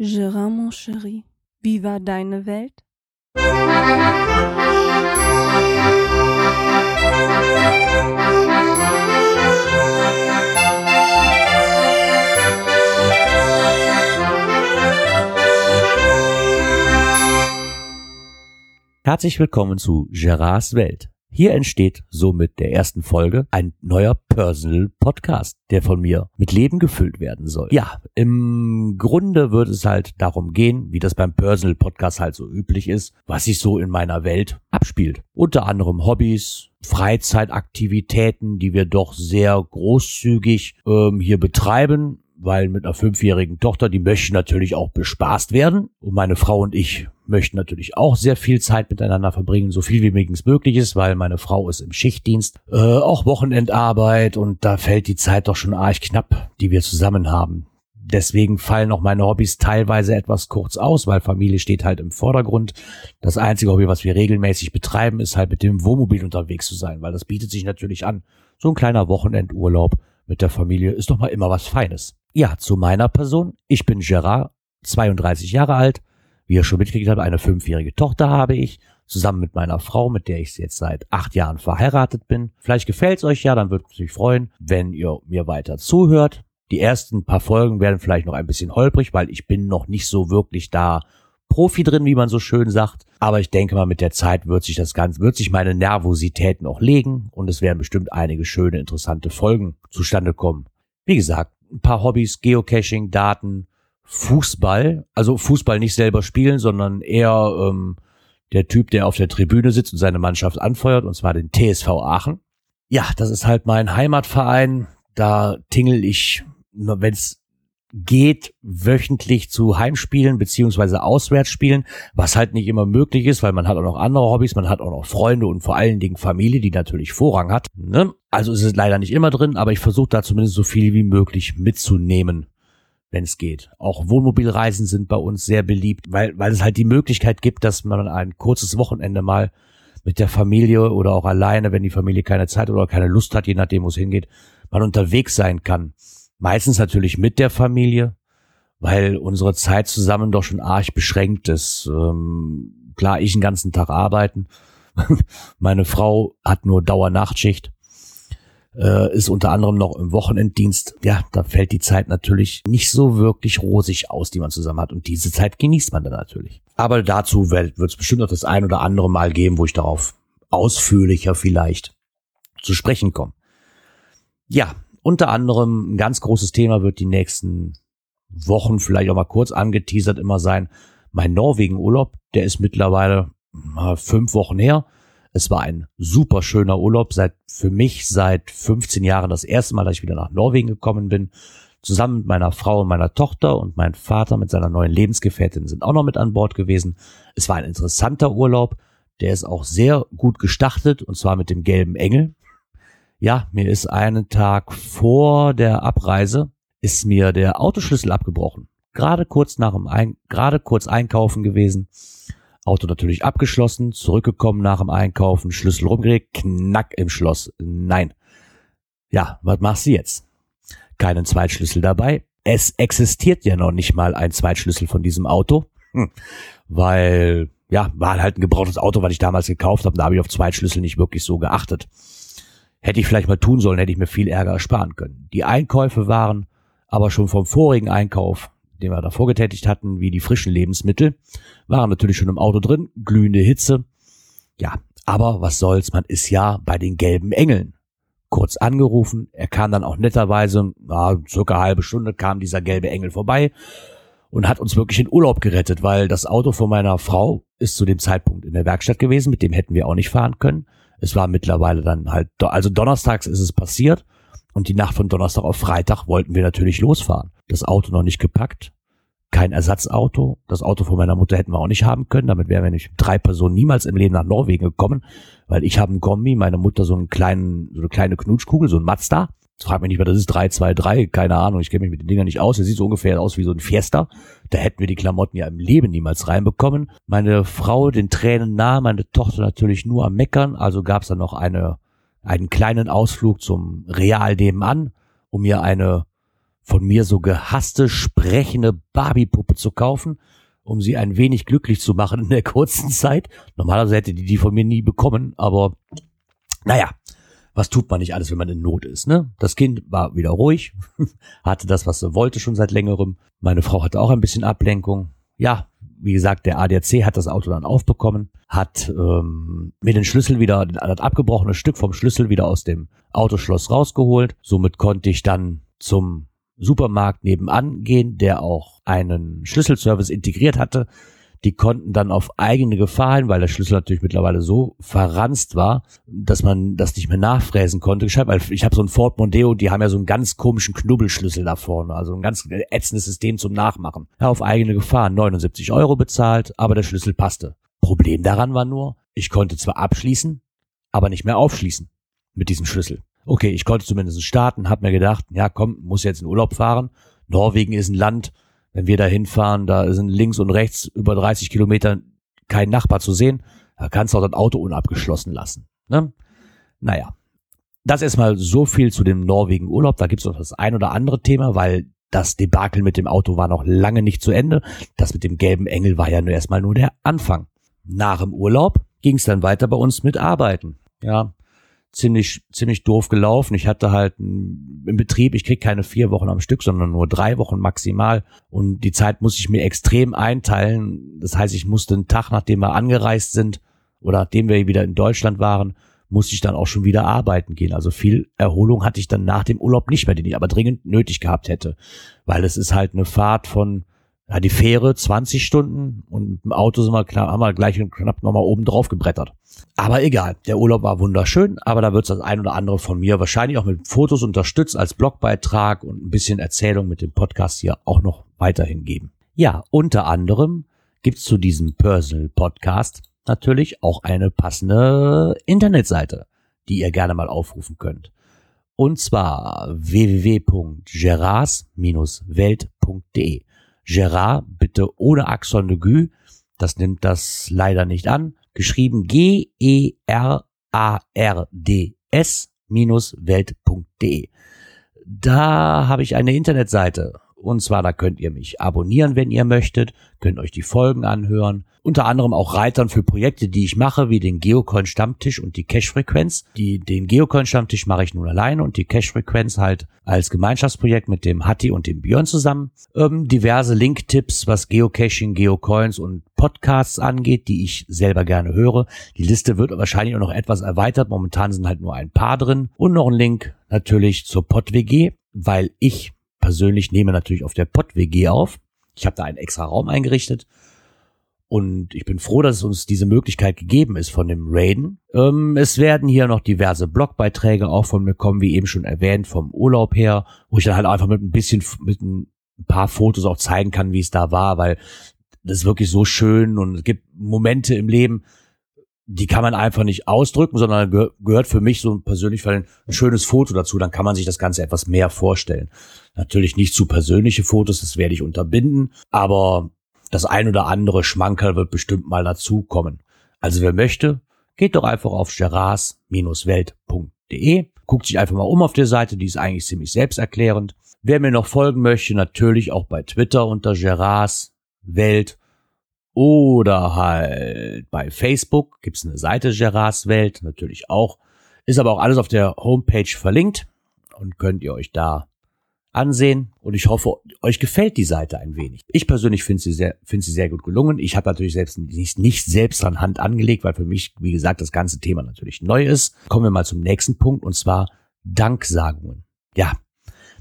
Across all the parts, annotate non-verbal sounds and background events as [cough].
Gérard, mon chéri, wie war deine Welt? Herzlich willkommen zu Gerards Welt. Hier entsteht somit der ersten Folge ein neuer Personal Podcast, der von mir mit Leben gefüllt werden soll. Ja, im Grunde wird es halt darum gehen, wie das beim Personal Podcast halt so üblich ist, was sich so in meiner Welt abspielt. Unter anderem Hobbys, Freizeitaktivitäten, die wir doch sehr großzügig ähm, hier betreiben, weil mit einer fünfjährigen Tochter, die möchte natürlich auch bespaßt werden. Und meine Frau und ich möchten natürlich auch sehr viel Zeit miteinander verbringen, so viel wie möglich ist, weil meine Frau ist im Schichtdienst, äh, auch Wochenendarbeit und da fällt die Zeit doch schon arg knapp, die wir zusammen haben. Deswegen fallen auch meine Hobbys teilweise etwas kurz aus, weil Familie steht halt im Vordergrund. Das einzige Hobby, was wir regelmäßig betreiben, ist halt mit dem Wohnmobil unterwegs zu sein, weil das bietet sich natürlich an. So ein kleiner Wochenendurlaub mit der Familie ist doch mal immer was Feines. Ja, zu meiner Person. Ich bin Gerard, 32 Jahre alt. Wie ihr schon mitgekriegt habt, eine fünfjährige Tochter habe ich. Zusammen mit meiner Frau, mit der ich jetzt seit acht Jahren verheiratet bin. Vielleicht gefällt's euch ja, dann würde ich mich freuen, wenn ihr mir weiter zuhört. Die ersten paar Folgen werden vielleicht noch ein bisschen holprig, weil ich bin noch nicht so wirklich da Profi drin, wie man so schön sagt. Aber ich denke mal, mit der Zeit wird sich das Ganze, wird sich meine Nervosität noch legen und es werden bestimmt einige schöne, interessante Folgen zustande kommen. Wie gesagt, ein paar Hobbys, Geocaching, Daten, Fußball. Also Fußball nicht selber spielen, sondern eher ähm, der Typ, der auf der Tribüne sitzt und seine Mannschaft anfeuert, und zwar den TSV Aachen. Ja, das ist halt mein Heimatverein. Da tingel ich, wenn es geht wöchentlich zu Heimspielen beziehungsweise Auswärtsspielen, was halt nicht immer möglich ist, weil man hat auch noch andere Hobbys, man hat auch noch Freunde und vor allen Dingen Familie, die natürlich Vorrang hat. Ne? Also ist es leider nicht immer drin, aber ich versuche da zumindest so viel wie möglich mitzunehmen, wenn es geht. Auch Wohnmobilreisen sind bei uns sehr beliebt, weil, weil es halt die Möglichkeit gibt, dass man ein kurzes Wochenende mal mit der Familie oder auch alleine, wenn die Familie keine Zeit oder keine Lust hat, je nachdem, wo es hingeht, man unterwegs sein kann. Meistens natürlich mit der Familie, weil unsere Zeit zusammen doch schon arg beschränkt ist. Ähm, klar, ich den ganzen Tag arbeiten. [laughs] Meine Frau hat nur Dauernachtschicht, äh, ist unter anderem noch im Wochenenddienst. Ja, da fällt die Zeit natürlich nicht so wirklich rosig aus, die man zusammen hat. Und diese Zeit genießt man dann natürlich. Aber dazu wird es bestimmt noch das ein oder andere Mal geben, wo ich darauf ausführlicher vielleicht zu sprechen komme. Ja, unter anderem ein ganz großes Thema wird die nächsten Wochen vielleicht auch mal kurz angeteasert immer sein. Mein Norwegen-Urlaub, der ist mittlerweile mal fünf Wochen her. Es war ein super schöner Urlaub, seit für mich seit 15 Jahren das erste Mal, dass ich wieder nach Norwegen gekommen bin. Zusammen mit meiner Frau und meiner Tochter und mein Vater mit seiner neuen Lebensgefährtin sind auch noch mit an Bord gewesen. Es war ein interessanter Urlaub. Der ist auch sehr gut gestartet und zwar mit dem gelben Engel. Ja, mir ist einen Tag vor der Abreise ist mir der Autoschlüssel abgebrochen. Gerade kurz nach dem Ein gerade kurz einkaufen gewesen. Auto natürlich abgeschlossen, zurückgekommen nach dem Einkaufen, Schlüssel rumgelegt, knack im Schloss. Nein. Ja, was machst du jetzt? Keinen Zweitschlüssel dabei. Es existiert ja noch nicht mal ein Zweitschlüssel von diesem Auto, hm. weil ja, war halt ein gebrauchtes Auto, was ich damals gekauft habe. Da habe ich auf Zweitschlüssel nicht wirklich so geachtet. Hätte ich vielleicht mal tun sollen, hätte ich mir viel Ärger ersparen können. Die Einkäufe waren aber schon vom vorigen Einkauf, den wir davor getätigt hatten, wie die frischen Lebensmittel, waren natürlich schon im Auto drin, glühende Hitze. Ja, aber was soll's, man ist ja bei den gelben Engeln. Kurz angerufen, er kam dann auch netterweise, na, circa halbe Stunde kam dieser gelbe Engel vorbei und hat uns wirklich in Urlaub gerettet, weil das Auto von meiner Frau ist zu dem Zeitpunkt in der Werkstatt gewesen, mit dem hätten wir auch nicht fahren können. Es war mittlerweile dann halt, also donnerstags ist es passiert und die Nacht von Donnerstag auf Freitag wollten wir natürlich losfahren. Das Auto noch nicht gepackt, kein Ersatzauto. Das Auto von meiner Mutter hätten wir auch nicht haben können. Damit wären wir nicht drei Personen niemals im Leben nach Norwegen gekommen, weil ich habe einen Kombi, meine Mutter so einen kleinen, so eine kleine Knutschkugel, so ein Mazda. Frag mich nicht, was das ist, 323, keine Ahnung, ich kenne mich mit den Dingern nicht aus. Der sieht so ungefähr aus wie so ein Fiesta. Da hätten wir die Klamotten ja im Leben niemals reinbekommen. Meine Frau den Tränen nahe, meine Tochter natürlich nur am Meckern. Also gab es dann noch eine, einen kleinen Ausflug zum Real nebenan, um mir eine von mir so gehasste, sprechende Barbie-Puppe zu kaufen, um sie ein wenig glücklich zu machen in der [laughs] kurzen Zeit. Normalerweise hätte die die von mir nie bekommen, aber naja, was tut man nicht alles, wenn man in Not ist, ne? Das Kind war wieder ruhig, [laughs] hatte das, was sie wollte, schon seit längerem. Meine Frau hatte auch ein bisschen Ablenkung. Ja, wie gesagt, der ADAC hat das Auto dann aufbekommen, hat ähm, mir den Schlüssel wieder, das abgebrochene Stück vom Schlüssel wieder aus dem Autoschloss rausgeholt. Somit konnte ich dann zum Supermarkt nebenan gehen, der auch einen Schlüsselservice integriert hatte. Die konnten dann auf eigene Gefahr hin, weil der Schlüssel natürlich mittlerweile so verranzt war, dass man das nicht mehr nachfräsen konnte. Ich habe so ein Ford Mondeo, die haben ja so einen ganz komischen Knubbelschlüssel da vorne, also ein ganz ätzendes System zum Nachmachen. Ja, auf eigene Gefahr 79 Euro bezahlt, aber der Schlüssel passte. Problem daran war nur, ich konnte zwar abschließen, aber nicht mehr aufschließen mit diesem Schlüssel. Okay, ich konnte zumindest starten, habe mir gedacht, ja komm, muss jetzt in Urlaub fahren. Norwegen ist ein Land, wenn wir da hinfahren, da sind links und rechts über 30 Kilometer kein Nachbar zu sehen. Da kannst du auch das Auto unabgeschlossen lassen. Ne? Naja, das erstmal so viel zu dem Norwegen-Urlaub. Da gibt's noch das ein oder andere Thema, weil das Debakel mit dem Auto war noch lange nicht zu Ende. Das mit dem gelben Engel war ja nur erstmal nur der Anfang. Nach dem Urlaub ging's dann weiter bei uns mit Arbeiten. Ja, ziemlich, ziemlich doof gelaufen. Ich hatte halt im Betrieb, ich krieg keine vier Wochen am Stück, sondern nur drei Wochen maximal. Und die Zeit muss ich mir extrem einteilen. Das heißt, ich musste einen Tag, nachdem wir angereist sind oder nachdem wir wieder in Deutschland waren, musste ich dann auch schon wieder arbeiten gehen. Also viel Erholung hatte ich dann nach dem Urlaub nicht mehr, den ich aber dringend nötig gehabt hätte. Weil es ist halt eine Fahrt von ja, die Fähre 20 Stunden und mit dem Auto sind wir knapp, haben wir gleich knapp nochmal oben drauf gebrettert. Aber egal, der Urlaub war wunderschön, aber da wird das ein oder andere von mir wahrscheinlich auch mit Fotos unterstützt als Blogbeitrag und ein bisschen Erzählung mit dem Podcast hier auch noch weiterhin geben. Ja, unter anderem gibt's zu diesem Personal Podcast natürlich auch eine passende Internetseite, die ihr gerne mal aufrufen könnt. Und zwar www.geras-welt.de. Gerard, bitte ohne Axon de Gue. Das nimmt das leider nicht an. Geschrieben G-E-R-A-R-D-S-Welt.de. Da habe ich eine Internetseite und zwar, da könnt ihr mich abonnieren, wenn ihr möchtet, könnt euch die Folgen anhören. Unter anderem auch Reitern für Projekte, die ich mache, wie den Geocoin Stammtisch und die Cache-Frequenz. Die, den Geocoin Stammtisch mache ich nun alleine und die Cache-Frequenz halt als Gemeinschaftsprojekt mit dem Hatti und dem Björn zusammen. Ähm, diverse Link-Tipps, was Geocaching, Geocoins und Podcasts angeht, die ich selber gerne höre. Die Liste wird wahrscheinlich auch noch etwas erweitert. Momentan sind halt nur ein paar drin. Und noch ein Link natürlich zur PodWG, weil ich persönlich nehme natürlich auf der Pott-WG auf. Ich habe da einen extra Raum eingerichtet. Und ich bin froh, dass es uns diese Möglichkeit gegeben ist von dem Raiden. Ähm, es werden hier noch diverse Blogbeiträge auch von mir kommen, wie eben schon erwähnt, vom Urlaub her, wo ich dann halt einfach mit ein bisschen, mit ein paar Fotos auch zeigen kann, wie es da war, weil das ist wirklich so schön und es gibt Momente im Leben, die kann man einfach nicht ausdrücken, sondern geh gehört für mich so persönlich ein schönes Foto dazu. Dann kann man sich das Ganze etwas mehr vorstellen. Natürlich nicht zu persönliche Fotos, das werde ich unterbinden, aber das ein oder andere Schmankerl wird bestimmt mal dazukommen. Also wer möchte, geht doch einfach auf geras-welt.de, guckt sich einfach mal um auf der Seite, die ist eigentlich ziemlich selbsterklärend. Wer mir noch folgen möchte, natürlich auch bei Twitter unter Geras Welt oder halt bei Facebook gibt's eine Seite Gerards Welt, natürlich auch. Ist aber auch alles auf der Homepage verlinkt und könnt ihr euch da ansehen. Und ich hoffe, euch gefällt die Seite ein wenig. Ich persönlich finde sie sehr, finde sie sehr gut gelungen. Ich habe natürlich selbst nicht, nicht selbst an Hand angelegt, weil für mich, wie gesagt, das ganze Thema natürlich neu ist. Kommen wir mal zum nächsten Punkt und zwar Danksagungen. Ja,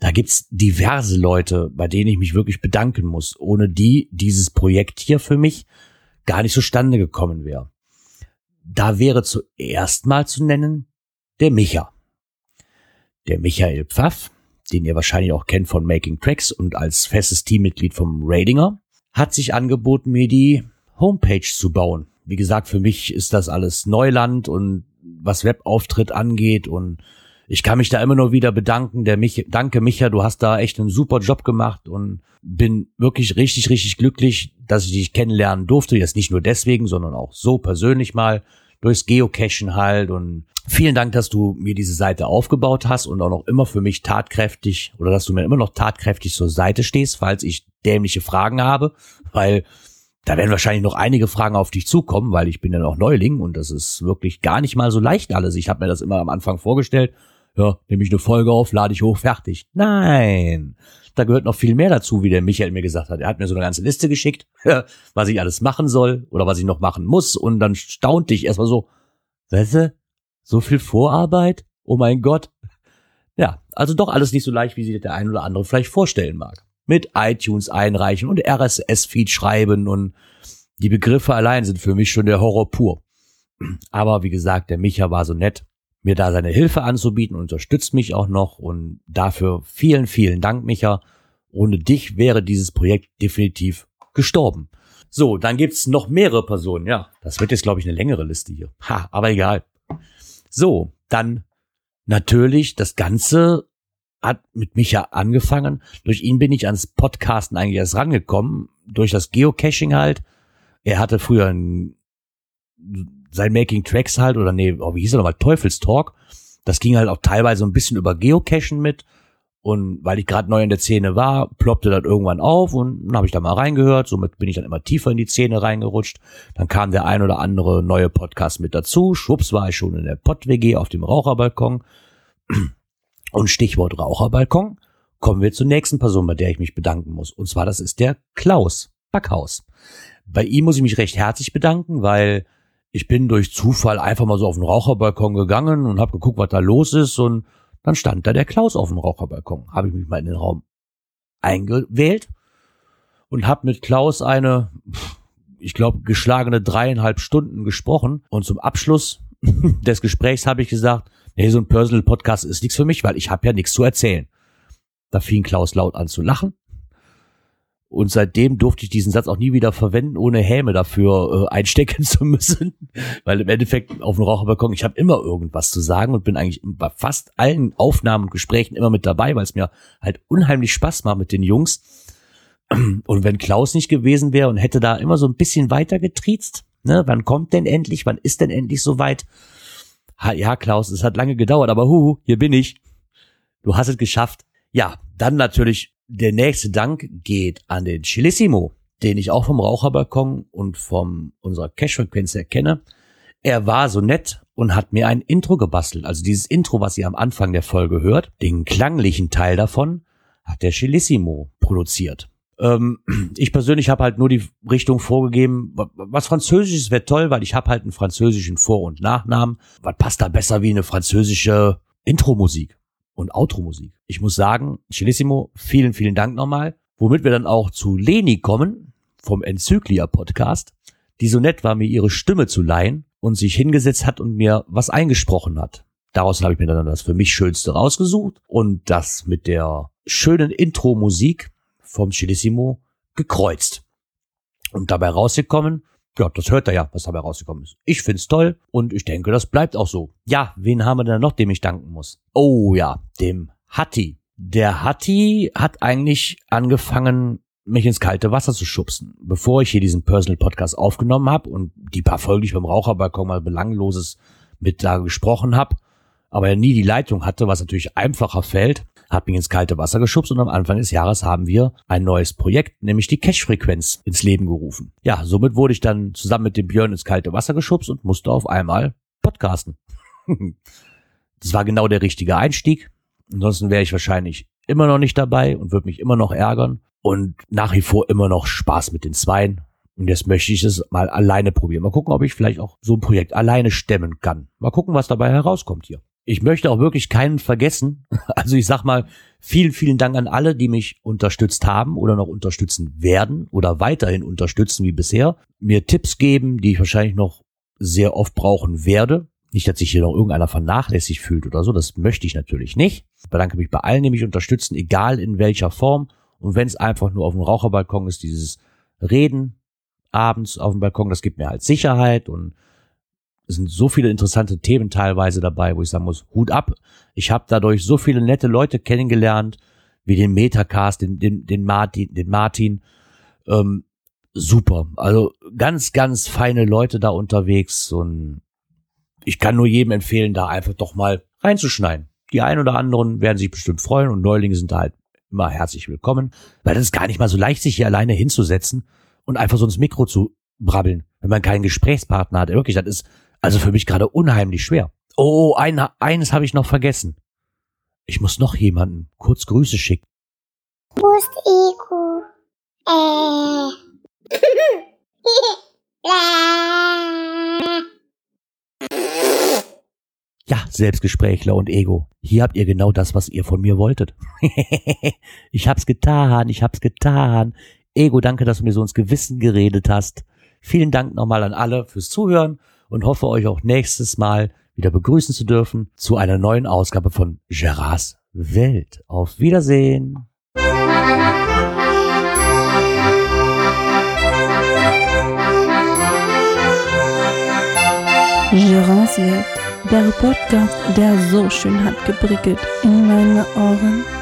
da gibt's diverse Leute, bei denen ich mich wirklich bedanken muss, ohne die dieses Projekt hier für mich gar nicht zustande gekommen wäre. Da wäre zuerst mal zu nennen der Micha. Der Michael Pfaff, den ihr wahrscheinlich auch kennt von Making Tracks und als festes Teammitglied vom Radinger, hat sich angeboten, mir die Homepage zu bauen. Wie gesagt, für mich ist das alles Neuland und was Webauftritt angeht und ich kann mich da immer nur wieder bedanken. Der mich, danke Micha, du hast da echt einen super Job gemacht und bin wirklich richtig, richtig glücklich, dass ich dich kennenlernen durfte. Jetzt nicht nur deswegen, sondern auch so persönlich mal. durchs Geocachen halt und vielen Dank, dass du mir diese Seite aufgebaut hast und auch noch immer für mich tatkräftig oder dass du mir immer noch tatkräftig zur Seite stehst, falls ich dämliche Fragen habe, weil da werden wahrscheinlich noch einige Fragen auf dich zukommen, weil ich bin ja noch Neuling und das ist wirklich gar nicht mal so leicht alles. Ich habe mir das immer am Anfang vorgestellt. Ja, nehme ich eine Folge auf, lade ich hoch, fertig. Nein, da gehört noch viel mehr dazu, wie der Michael mir gesagt hat. Er hat mir so eine ganze Liste geschickt, [laughs] was ich alles machen soll oder was ich noch machen muss. Und dann staunte ich erstmal so, weißt du, so viel Vorarbeit? Oh mein Gott. Ja, also doch alles nicht so leicht, wie sich der ein oder andere vielleicht vorstellen mag mit iTunes einreichen und RSS-Feed schreiben und die Begriffe allein sind für mich schon der Horror pur. Aber wie gesagt, der Micha war so nett, mir da seine Hilfe anzubieten unterstützt mich auch noch und dafür vielen, vielen Dank, Micha. Ohne dich wäre dieses Projekt definitiv gestorben. So, dann gibt's noch mehrere Personen. Ja, das wird jetzt, glaube ich, eine längere Liste hier. Ha, aber egal. So, dann natürlich das Ganze hat mit Micha angefangen. Durch ihn bin ich ans Podcasten eigentlich erst rangekommen. Durch das Geocaching halt. Er hatte früher ein, sein Making Tracks halt, oder nee, oh, wie hieß er nochmal? Teufelstalk. Das ging halt auch teilweise ein bisschen über Geocachen mit. Und weil ich gerade neu in der Szene war, ploppte das irgendwann auf und dann habe ich da mal reingehört. Somit bin ich dann immer tiefer in die Szene reingerutscht. Dann kam der ein oder andere neue Podcast mit dazu. Schwupps war ich schon in der Pott-WG auf dem Raucherbalkon. [clears throat] Und Stichwort Raucherbalkon, kommen wir zur nächsten Person, bei der ich mich bedanken muss. Und zwar, das ist der Klaus Backhaus. Bei ihm muss ich mich recht herzlich bedanken, weil ich bin durch Zufall einfach mal so auf den Raucherbalkon gegangen und habe geguckt, was da los ist. Und dann stand da der Klaus auf dem Raucherbalkon. Habe ich mich mal in den Raum eingewählt und habe mit Klaus eine, ich glaube, geschlagene dreieinhalb Stunden gesprochen. Und zum Abschluss [laughs] des Gesprächs habe ich gesagt, nee, so ein Personal Podcast ist nichts für mich, weil ich habe ja nichts zu erzählen. Da fing Klaus laut an zu lachen. Und seitdem durfte ich diesen Satz auch nie wieder verwenden, ohne Häme dafür äh, einstecken [laughs] zu müssen. Weil im Endeffekt auf dem Raucherbalkon, ich habe immer irgendwas zu sagen und bin eigentlich bei fast allen Aufnahmen und Gesprächen immer mit dabei, weil es mir halt unheimlich Spaß macht mit den Jungs. Und wenn Klaus nicht gewesen wäre und hätte da immer so ein bisschen weiter getriezt, ne, wann kommt denn endlich, wann ist denn endlich soweit? ja, Klaus, es hat lange gedauert, aber huhu, hier bin ich. Du hast es geschafft. Ja, dann natürlich der nächste Dank geht an den Chilissimo, den ich auch vom Raucherbalkon und vom unserer Cash-Frequenz erkenne. Er war so nett und hat mir ein Intro gebastelt. Also dieses Intro, was ihr am Anfang der Folge hört, den klanglichen Teil davon, hat der Chilissimo produziert. Ähm, [clears throat] ich persönlich habe halt nur die Richtung vorgegeben, was Französisches wäre toll, weil ich habe halt einen französischen Vor- und Nachnamen. Was passt da besser wie eine französische Intro-Musik und Outro-Musik? Ich muss sagen, Cellissimo, vielen, vielen Dank nochmal. Womit wir dann auch zu Leni kommen, vom Enzyklia-Podcast, die so nett war, mir ihre Stimme zu leihen und sich hingesetzt hat und mir was eingesprochen hat. Daraus habe ich mir dann das für mich Schönste rausgesucht und das mit der schönen Intro-Musik vom Chilissimo gekreuzt. Und dabei rausgekommen, ja, das hört er ja, was dabei rausgekommen ist. Ich find's toll und ich denke, das bleibt auch so. Ja, wen haben wir denn noch, dem ich danken muss? Oh ja, dem Hatti. Der Hatti hat eigentlich angefangen, mich ins kalte Wasser zu schubsen. Bevor ich hier diesen Personal Podcast aufgenommen habe und die paar Folgen, die ich beim Raucherbalkon mal belangloses mit da gesprochen habe, aber er nie die Leitung hatte, was natürlich einfacher fällt, hat mich ins kalte Wasser geschubst und am Anfang des Jahres haben wir ein neues Projekt, nämlich die Cache-Frequenz ins Leben gerufen. Ja, somit wurde ich dann zusammen mit dem Björn ins kalte Wasser geschubst und musste auf einmal podcasten. [laughs] das war genau der richtige Einstieg. Ansonsten wäre ich wahrscheinlich immer noch nicht dabei und würde mich immer noch ärgern und nach wie vor immer noch Spaß mit den Zweien. Und jetzt möchte ich es mal alleine probieren. Mal gucken, ob ich vielleicht auch so ein Projekt alleine stemmen kann. Mal gucken, was dabei herauskommt hier ich möchte auch wirklich keinen vergessen. [laughs] Also ich sag mal, vielen, vielen Dank an alle, die mich unterstützt haben oder noch unterstützen werden oder weiterhin unterstützen wie bisher. Mir Tipps geben, die ich wahrscheinlich noch sehr oft brauchen werde. Nicht, dass sich hier noch irgendeiner vernachlässigt fühlt oder so. Das möchte ich natürlich nicht. Ich bedanke mich bei allen, die mich unterstützen, egal in welcher Form. Und wenn es einfach nur auf dem Raucherbalkon ist, dieses Reden abends auf dem Balkon, das gibt mir halt Sicherheit und es sind so viele interessante Themen teilweise dabei, wo ich sagen muss, Hut ab. Ich habe dadurch so viele nette Leute kennengelernt, wie den Metacast, den, den, den Martin, den Martin. Ähm, super. Also ganz, ganz feine Leute da unterwegs und ich kann nur jedem empfehlen, da einfach doch mal reinzuschneiden. Die einen oder anderen werden sich bestimmt freuen und Neulinge sind da halt immer herzlich willkommen, weil das ist gar nicht mal so leicht, sich hier alleine hinzusetzen und einfach so ins Mikro zu brabbeln, wenn man keinen Gesprächspartner hat. Wirklich, das ist also für mich gerade unheimlich schwer. Oh, ein, eines habe ich noch vergessen. Ich muss noch jemanden kurz Grüße schicken. Wo ist Ego? Äh. [laughs] Ja, Selbstgesprächler und Ego. Hier habt ihr genau das, was ihr von mir wolltet. [laughs] ich hab's getan, ich hab's getan. Ego, danke, dass du mir so ins Gewissen geredet hast. Vielen Dank nochmal an alle fürs Zuhören und hoffe euch auch nächstes Mal wieder begrüßen zu dürfen zu einer neuen Ausgabe von Gerards Welt. Auf Wiedersehen. Gerards Welt, der Podcast, der so schön hat geprickelt in meine Ohren.